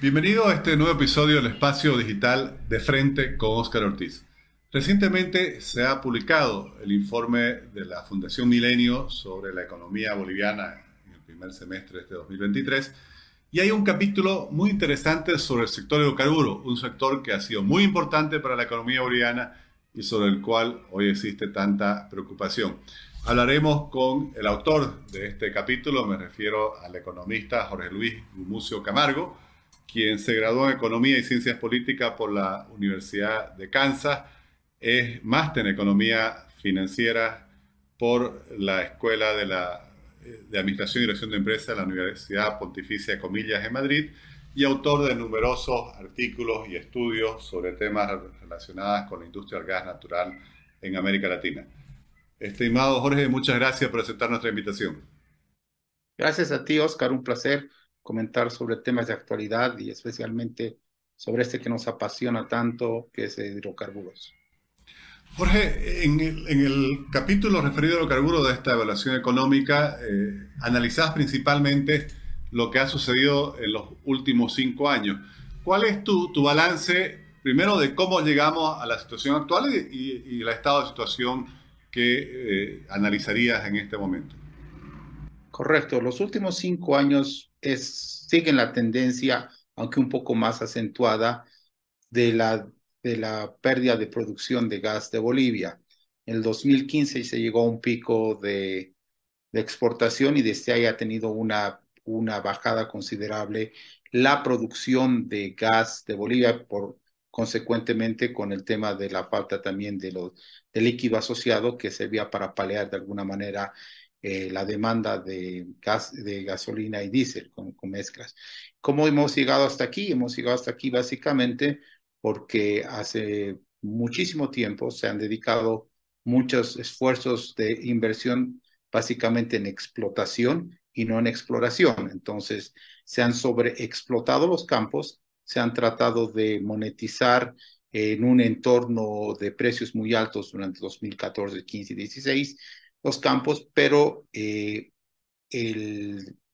Bienvenido a este nuevo episodio del espacio digital de frente con Óscar Ortiz. Recientemente se ha publicado el informe de la Fundación Milenio sobre la economía boliviana en el primer semestre de este 2023 y hay un capítulo muy interesante sobre el sector hidrocarburo, un sector que ha sido muy importante para la economía boliviana y sobre el cual hoy existe tanta preocupación. Hablaremos con el autor de este capítulo, me refiero al economista Jorge Luis Gumucio Camargo, quien se graduó en Economía y Ciencias Políticas por la Universidad de Kansas, es máster en Economía Financiera por la Escuela de, la, de Administración y Dirección de Empresas de la Universidad Pontificia de Comillas en Madrid y autor de numerosos artículos y estudios sobre temas relacionados con la industria del gas natural en América Latina. Estimado Jorge, muchas gracias por aceptar nuestra invitación. Gracias a ti, Oscar, un placer comentar sobre temas de actualidad y especialmente sobre este que nos apasiona tanto, que es hidrocarburos. Jorge, en el, capítulo referido a hidrocarburos de esta evaluación económica, eh, analizás principalmente lo que ha sucedido en los últimos cinco años. ¿Cuál es tu, tu balance, primero, de cómo llegamos a la situación actual y, y el estado de situación que eh, analizarías en este momento? Correcto, los últimos cinco años es, siguen la tendencia, aunque un poco más acentuada, de la, de la pérdida de producción de gas de Bolivia. En el 2015 se llegó a un pico de, de exportación y desde ahí ha tenido una una bajada considerable la producción de gas de Bolivia, por consecuentemente con el tema de la falta también de los, del líquido asociado que servía para paliar de alguna manera eh, la demanda de gas, de gasolina y diésel con, con, mezclas. ¿Cómo hemos llegado hasta aquí? Hemos llegado hasta aquí básicamente porque hace muchísimo tiempo se han dedicado muchos esfuerzos de inversión básicamente en explotación y no en exploración. Entonces, se han sobreexplotado los campos, se han tratado de monetizar en un entorno de precios muy altos durante 2014, 15 y 16 los campos, pero eh,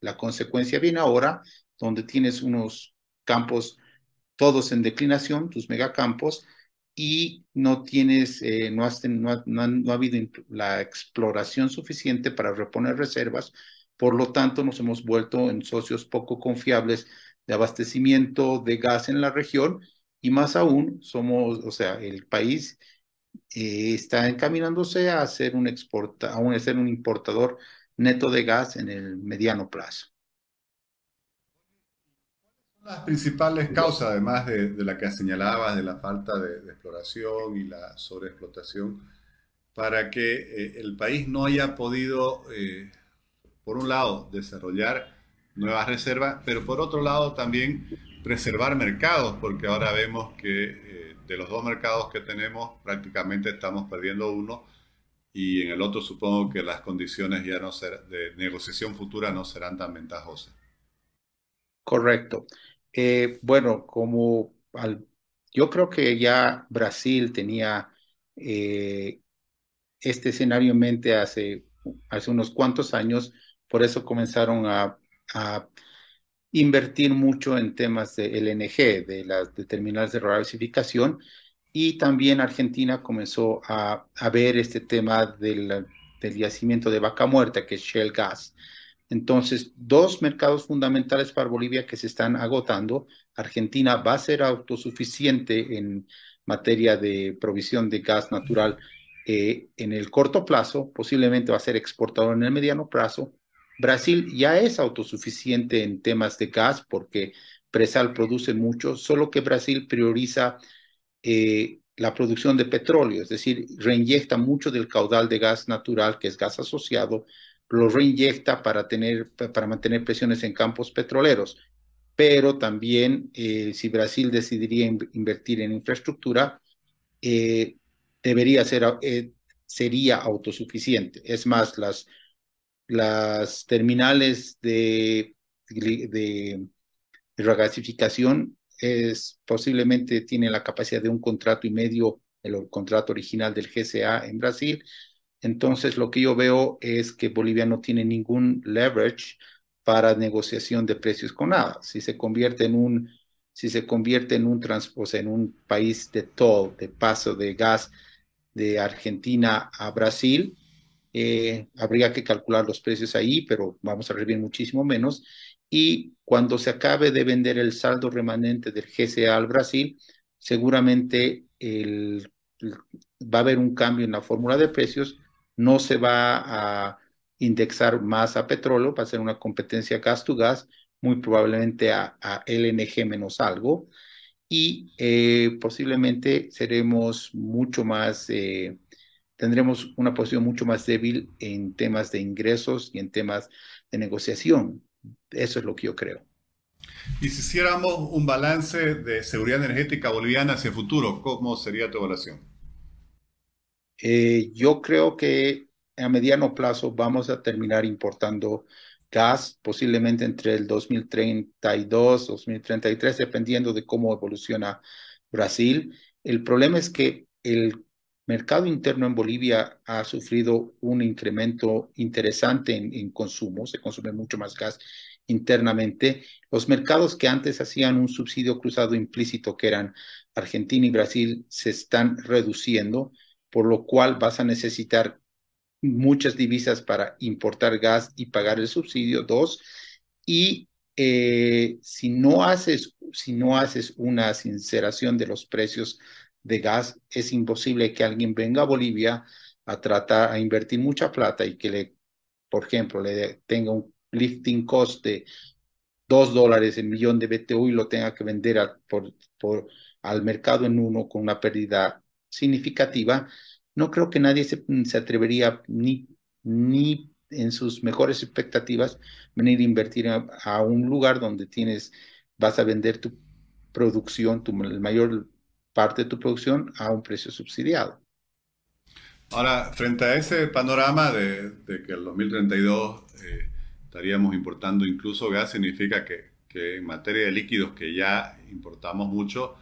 la consecuencia viene ahora, donde tienes unos campos todos en declinación, tus megacampos, y no tienes, eh, no, has, no, no, ha habido la exploración suficiente para reponer reservas, por lo tanto, nos hemos vuelto en socios poco confiables de abastecimiento de gas en la región y más aún somos, o sea, el país eh, está encaminándose a ser un exporta, a, ser un importador neto de gas en el mediano plazo. Las principales causas, además de, la que señalabas, de la falta de, exploración y la sobreexplotación, para que eh, el país no haya podido eh, por un lado, desarrollar nuevas reservas, pero por otro lado también preservar mercados, porque ahora vemos que eh, de los dos mercados que tenemos prácticamente estamos perdiendo uno y en el otro supongo que las condiciones ya no de negociación futura no serán tan ventajosas. Correcto. Eh, bueno, como al, yo creo que ya Brasil tenía eh, este escenario en mente hace, hace unos cuantos años, por eso comenzaron a, invertir mucho en temas de LNG, de las terminales de reversificación, y también Argentina comenzó a, ver este tema del, yacimiento de vaca muerta, que es Shell Gas. Entonces, dos mercados fundamentales para Bolivia que se están agotando. Argentina va a ser autosuficiente en materia de provisión de gas natural eh, en el corto plazo, posiblemente va a ser exportador en el mediano plazo, Brasil ya es autosuficiente en temas de gas porque Presal produce mucho, solo que Brasil prioriza eh, la producción de petróleo, es decir, reinyecta mucho del caudal de gas natural, que es gas asociado, lo reinyecta para, tener, para mantener presiones en campos petroleros. Pero también, eh, si Brasil decidiría invertir en infraestructura, eh, debería ser, sería autosuficiente. Es más, las las terminales de, de, regasificación es, posiblemente tienen la capacidad de un contrato y medio, el contrato original del GCA en Brasil. Entonces, lo que yo veo es que Bolivia no tiene ningún leverage para negociación de precios con nada. Si se convierte en un si se convierte en un, trans, en un país de toll, de paso de gas de Argentina a Brasil, eh, habría que calcular los precios ahí, pero vamos a recibir muchísimo menos. Y cuando se acabe de vender el saldo remanente del GCA al Brasil, seguramente va a haber un cambio en la fórmula de precios, no se va a indexar más a petróleo, va a ser una competencia gas to gas, muy probablemente a, LNG menos algo, y eh, posiblemente seremos mucho más, eh, tendremos una posición mucho más débil en temas de ingresos y en temas de negociación. Eso es lo que yo creo. Y si hiciéramos un balance de seguridad energética boliviana hacia el futuro, ¿cómo sería tu evaluación? Eh, yo creo que a mediano plazo vamos a terminar importando gas, posiblemente entre el 2032, 2033, dependiendo de cómo evoluciona Brasil. El problema es que el mercado interno en Bolivia ha sufrido un incremento interesante en, consumo, se consume mucho más gas internamente. Los mercados que antes hacían un subsidio cruzado implícito, que eran Argentina y Brasil, se están reduciendo, por lo cual vas a necesitar muchas divisas para importar gas y pagar el subsidio. Dos, y eh, si, no haces, si no haces una sinceración de los precios de gas, es imposible que alguien venga a Bolivia a tratar a invertir mucha plata y que le, por ejemplo, le tenga un lifting cost de 2 dólares el millón de BTU y lo tenga que vender al mercado en uno con una pérdida significativa, no creo que nadie se, atrevería ni, ni en sus mejores expectativas venir a invertir a, un lugar donde tienes, vas a vender tu producción, tu la mayor parte de tu producción a un precio subsidiado. Ahora, frente a ese panorama de, que el 2032 eh, estaríamos importando incluso gas, significa que, que, en materia de líquidos que ya importamos mucho,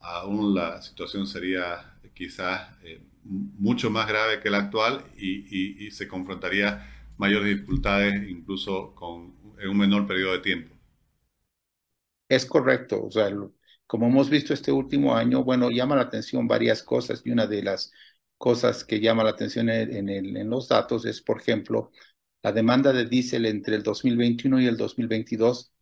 aún la situación sería quizás eh, mucho más grave que la actual y, se confrontaría mayores dificultades incluso con, en un menor periodo de tiempo. Es correcto, o sea, como hemos visto este último año, bueno, llama la atención varias cosas y una de las cosas que llama la atención en, los datos es, por ejemplo, la demanda de diésel entre el 2021 y el 2022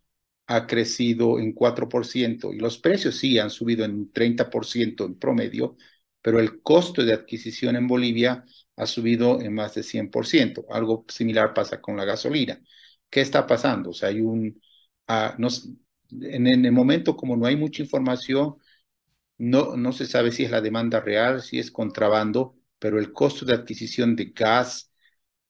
ha crecido en 4% y los precios sí han subido en 30% en promedio, pero el costo de adquisición en Bolivia ha subido en más de 100%. Algo similar pasa con la gasolina. ¿Qué está pasando? O sea, hay un... Ah, en, el momento como no hay mucha información, no, no se sabe si es la demanda real, si es contrabando, pero el costo de adquisición de gas,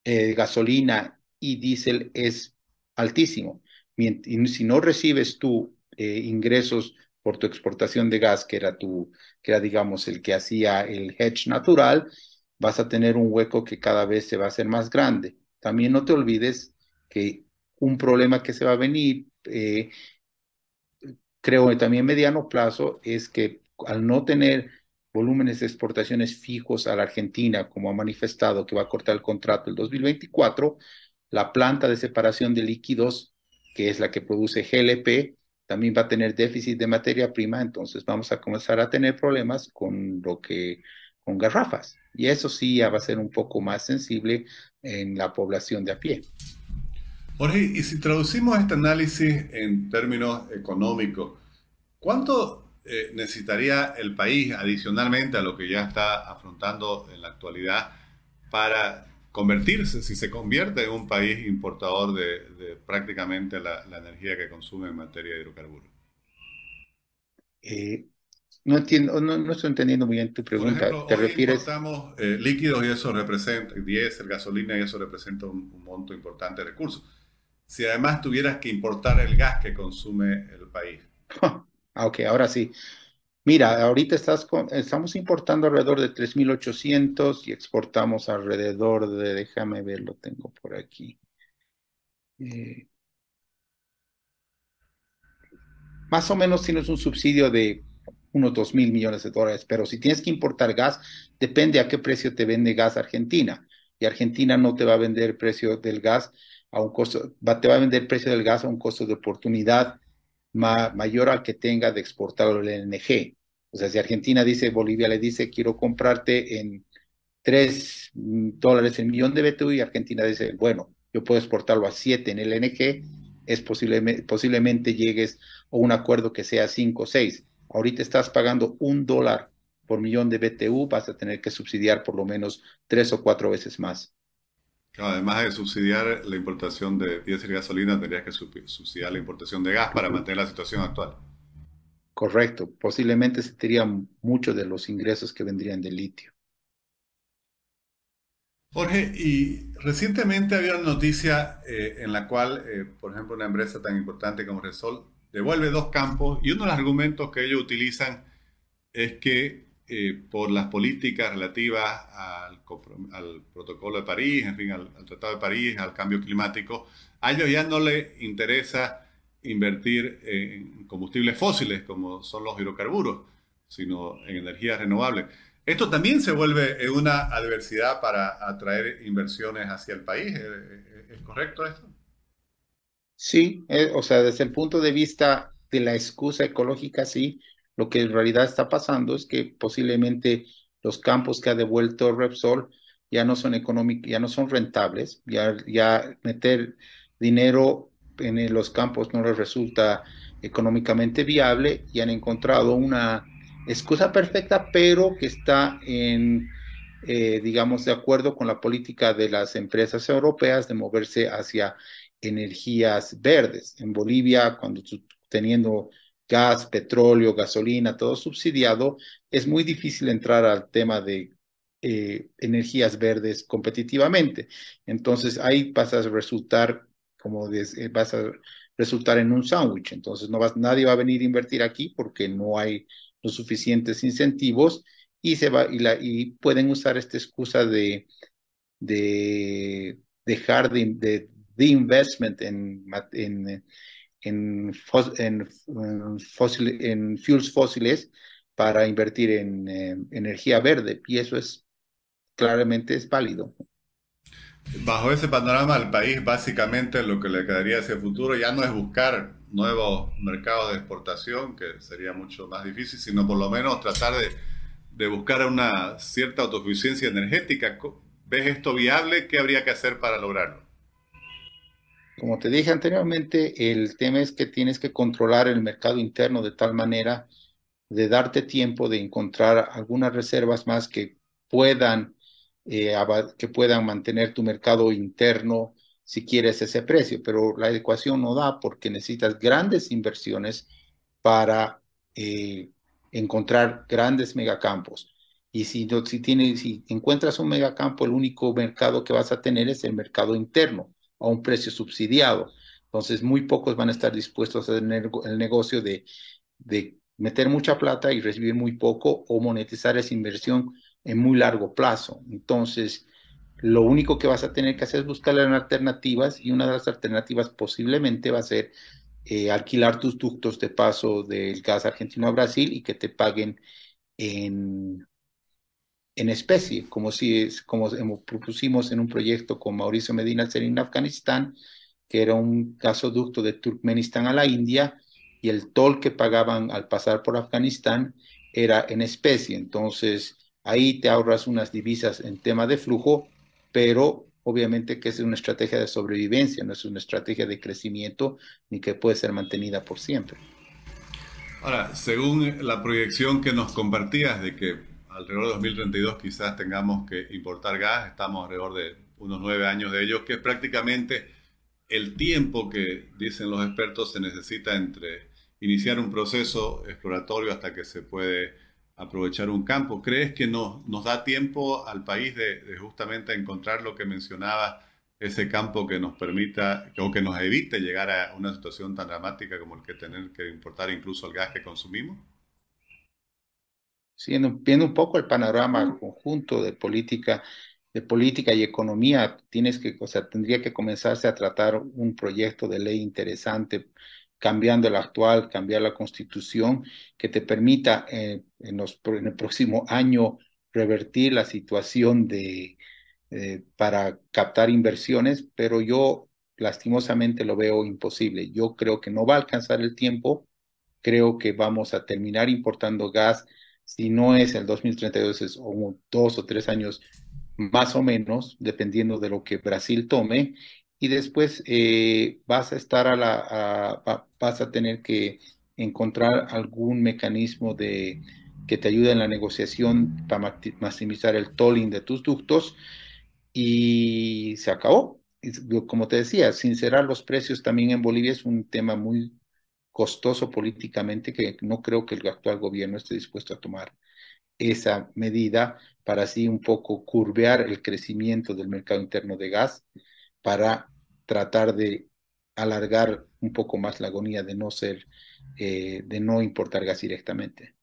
eh, gasolina y diésel es altísimo. Y si no recibes tú eh, ingresos por tu exportación de gas, que era tu, que era digamos el que hacía el hedge natural, vas a tener un hueco que cada vez se va a hacer más grande. También no te olvides que un problema que se va a venir, eh, creo que también mediano plazo, es que al no tener volúmenes de exportaciones fijos a la Argentina, como ha manifestado que va a cortar el contrato el 2024, la planta de separación de líquidos, que es la que produce GLP, también va a tener déficit de materia prima, entonces vamos a comenzar a tener problemas con lo que con garrafas. Y eso sí ya va a ser un poco más sensible en la población de a pie. Jorge, y si traducimos este análisis en términos económicos, ¿cuánto eh, necesitaría el país adicionalmente a lo que ya está afrontando en la actualidad para convertirse, si se convierte en un país importador de, prácticamente la, energía que consume en materia de hidrocarburos? Eh, no entiendo, no, estoy entendiendo muy bien tu pregunta. ¿Te refieres? Importamos eh, líquidos y eso representa, diésel, gasolina y eso representa un, monto importante de recursos. Si además tuvieras que importar el gas que consume el país. ah, ok, ahora sí. Mira, ahorita estamos importando alrededor de 3.800 y exportamos alrededor de, déjame ver, lo tengo por aquí. Eh, más o menos tienes un subsidio de unos 2 mil millones de dólares, pero si tienes que importar gas, depende a qué precio te vende gas Argentina. Y Argentina no te va a vender el precio del gas a un costo, te va a vender el precio del gas a un costo de oportunidad mayor al que tenga de exportar el LNG. O sea, si Argentina dice, Bolivia le dice, quiero comprarte en 3 dólares el millón de BTU y Argentina dice, bueno, yo puedo exportarlo a 7 en el LNG, es posiblemente, posiblemente llegues a un acuerdo que sea 5 o 6. Ahorita estás pagando un dólar por millón de BTU, vas a tener que subsidiar por lo menos tres o cuatro veces más. Además de subsidiar la importación de diésel y gasolina, tendrías que subsidiar la importación de gas para mantener la situación actual. Correcto. Posiblemente se tendrían muchos de los ingresos que vendrían del litio. Jorge, y recientemente había una noticia eh, en la cual, eh, por ejemplo, una empresa tan importante como Resol devuelve dos campos y uno de los argumentos que ellos utilizan es que eh, por las políticas relativas al, protocolo de París, en fin, al, Tratado de París, al cambio climático, a ellos ya no les interesa invertir en combustibles fósiles como son los hidrocarburos, sino en energías renovables. Esto también se vuelve una adversidad para atraer inversiones hacia el país. ¿Es correcto esto? Sí, eh, o sea, desde el punto de vista de la excusa ecológica, sí, lo que en realidad está pasando es que posiblemente los campos que ha devuelto Repsol ya no son económicos, ya no son rentables, ya, ya meter dinero en los campos no les resulta económicamente viable y han encontrado una excusa perfecta, pero que está en, eh, digamos, de acuerdo con la política de las empresas europeas de moverse hacia energías verdes. En Bolivia, cuando teniendo gas, petróleo, gasolina, todo subsidiado, es muy difícil entrar al tema de eh, energías verdes competitivamente. Entonces ahí vas a resultar como eh, vas a resultar en un sándwich. Entonces no vas, nadie va a venir a invertir aquí porque no hay los suficientes incentivos y se va y, la, y pueden usar esta excusa de, de dejar de, de, de investment en, en en, en, en fuels fósiles para invertir en eh, energía verde y eso es claramente es válido. Bajo ese panorama, el país básicamente lo que le quedaría hacia el futuro ya no es buscar nuevos mercados de exportación, que sería mucho más difícil, sino por lo menos tratar de, de buscar una cierta autosuficiencia energética. ¿Ves esto viable? ¿Qué habría que hacer para lograrlo? Como te dije anteriormente, el tema es que tienes que controlar el mercado interno de tal manera de darte tiempo de encontrar algunas reservas más que puedan, eh, que puedan mantener tu mercado interno si quieres ese precio, pero la ecuación no da porque necesitas grandes inversiones para eh, encontrar grandes megacampos. Y si, si, tienes, si encuentras un megacampo, el único mercado que vas a tener es el mercado interno a un precio subsidiado. Entonces, muy pocos van a estar dispuestos a tener el negocio de, de meter mucha plata y recibir muy poco o monetizar esa inversión en muy largo plazo. Entonces, lo único que vas a tener que hacer es buscar alternativas y una de las alternativas posiblemente va a ser eh, alquilar tus ductos de paso del gas argentino a Brasil y que te paguen en, en especie, como si como propusimos en un proyecto con Mauricio Medina en Afganistán, que era un gasoducto de Turkmenistán a la India, y el toll que pagaban al pasar por Afganistán era en especie. Entonces, ahí te ahorras unas divisas en tema de flujo, pero obviamente que es una estrategia de sobrevivencia, no es una estrategia de crecimiento ni que puede ser mantenida por siempre. Ahora, según la proyección que nos compartías de que alrededor de 2032 quizás tengamos que importar gas, estamos alrededor de unos nueve años de ellos, que es prácticamente el tiempo que, dicen los expertos, se necesita entre iniciar un proceso exploratorio hasta que se puede aprovechar un campo. ¿Crees que nos, da tiempo al país de, justamente encontrar lo que mencionaba, ese campo que nos permita o que nos evite llegar a una situación tan dramática como el que tener que importar incluso el gas que consumimos? Viendo un poco el panorama conjunto de política, de política y economía, tienes que, o sea, tendría que comenzarse a tratar un proyecto de ley interesante, cambiando el actual, cambiar la constitución, que te permita eh, en, los, en el próximo año revertir la situación de, eh, para captar inversiones, pero yo lastimosamente lo veo imposible. Yo creo que no va a alcanzar el tiempo, creo que vamos a terminar importando gas, si no es el 2032, es dos o tres años más o menos, dependiendo de lo que Brasil tome, y después eh, vas a estar a la, vas a tener que encontrar algún mecanismo de que te ayude en la negociación para maximizar el tolling de tus ductos y se acabó. Como te decía, sincerar los precios también en Bolivia es un tema muy costoso políticamente que no creo que el actual gobierno esté dispuesto a tomar esa medida para así un poco curvear el crecimiento del mercado interno de gas para tratar de alargar un poco más la agonía de no ser, eh, de no importar gas directamente.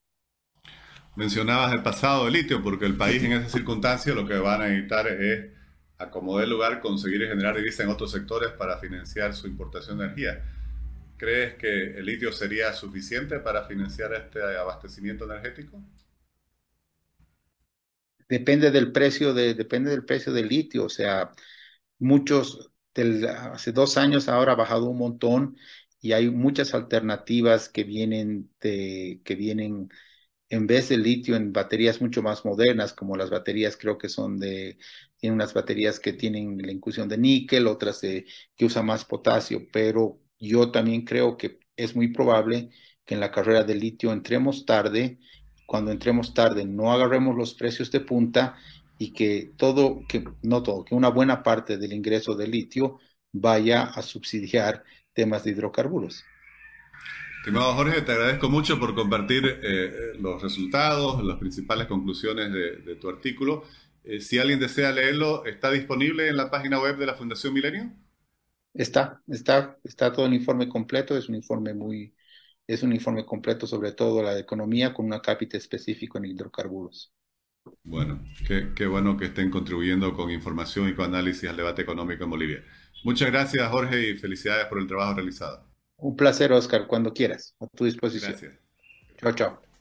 Mencionabas el pasado del litio, porque el país en esa circunstancia lo que van a necesitar es acomodar el lugar, conseguir generar divisa en otros sectores para financiar su importación de energía. ¿Crees que el litio sería suficiente para financiar este abastecimiento energético? Depende del precio de, depende del precio del litio, o sea, muchos hace dos años ahora ha bajado un montón y hay muchas alternativas que vienen de, que vienen en vez del litio en baterías mucho más modernas, como las baterías creo que son de, tienen unas baterías que tienen la inclusión de níquel, otras que usan más potasio, pero yo también creo que es muy probable que en la carrera del litio entremos tarde, cuando entremos tarde no agarremos los precios de punta y que todo, que no todo, que una buena parte del ingreso de litio vaya a subsidiar temas de hidrocarburos. Estimado Jorge, te agradezco mucho por compartir eh, los resultados, las principales conclusiones de, tu artículo. Eh, si alguien desea leerlo, ¿está disponible en la página web de la Fundación Milenio? Está, está, está todo el informe completo, es un informe muy, es un informe completo sobre todo la economía con una cápita específico en hidrocarburos. Bueno, qué, bueno que estén contribuyendo con información y con análisis al debate económico en Bolivia. Muchas gracias, Jorge, y felicidades por el trabajo realizado. Un placer, Oscar, cuando quieras, a tu disposición. Gracias. Chao, chao.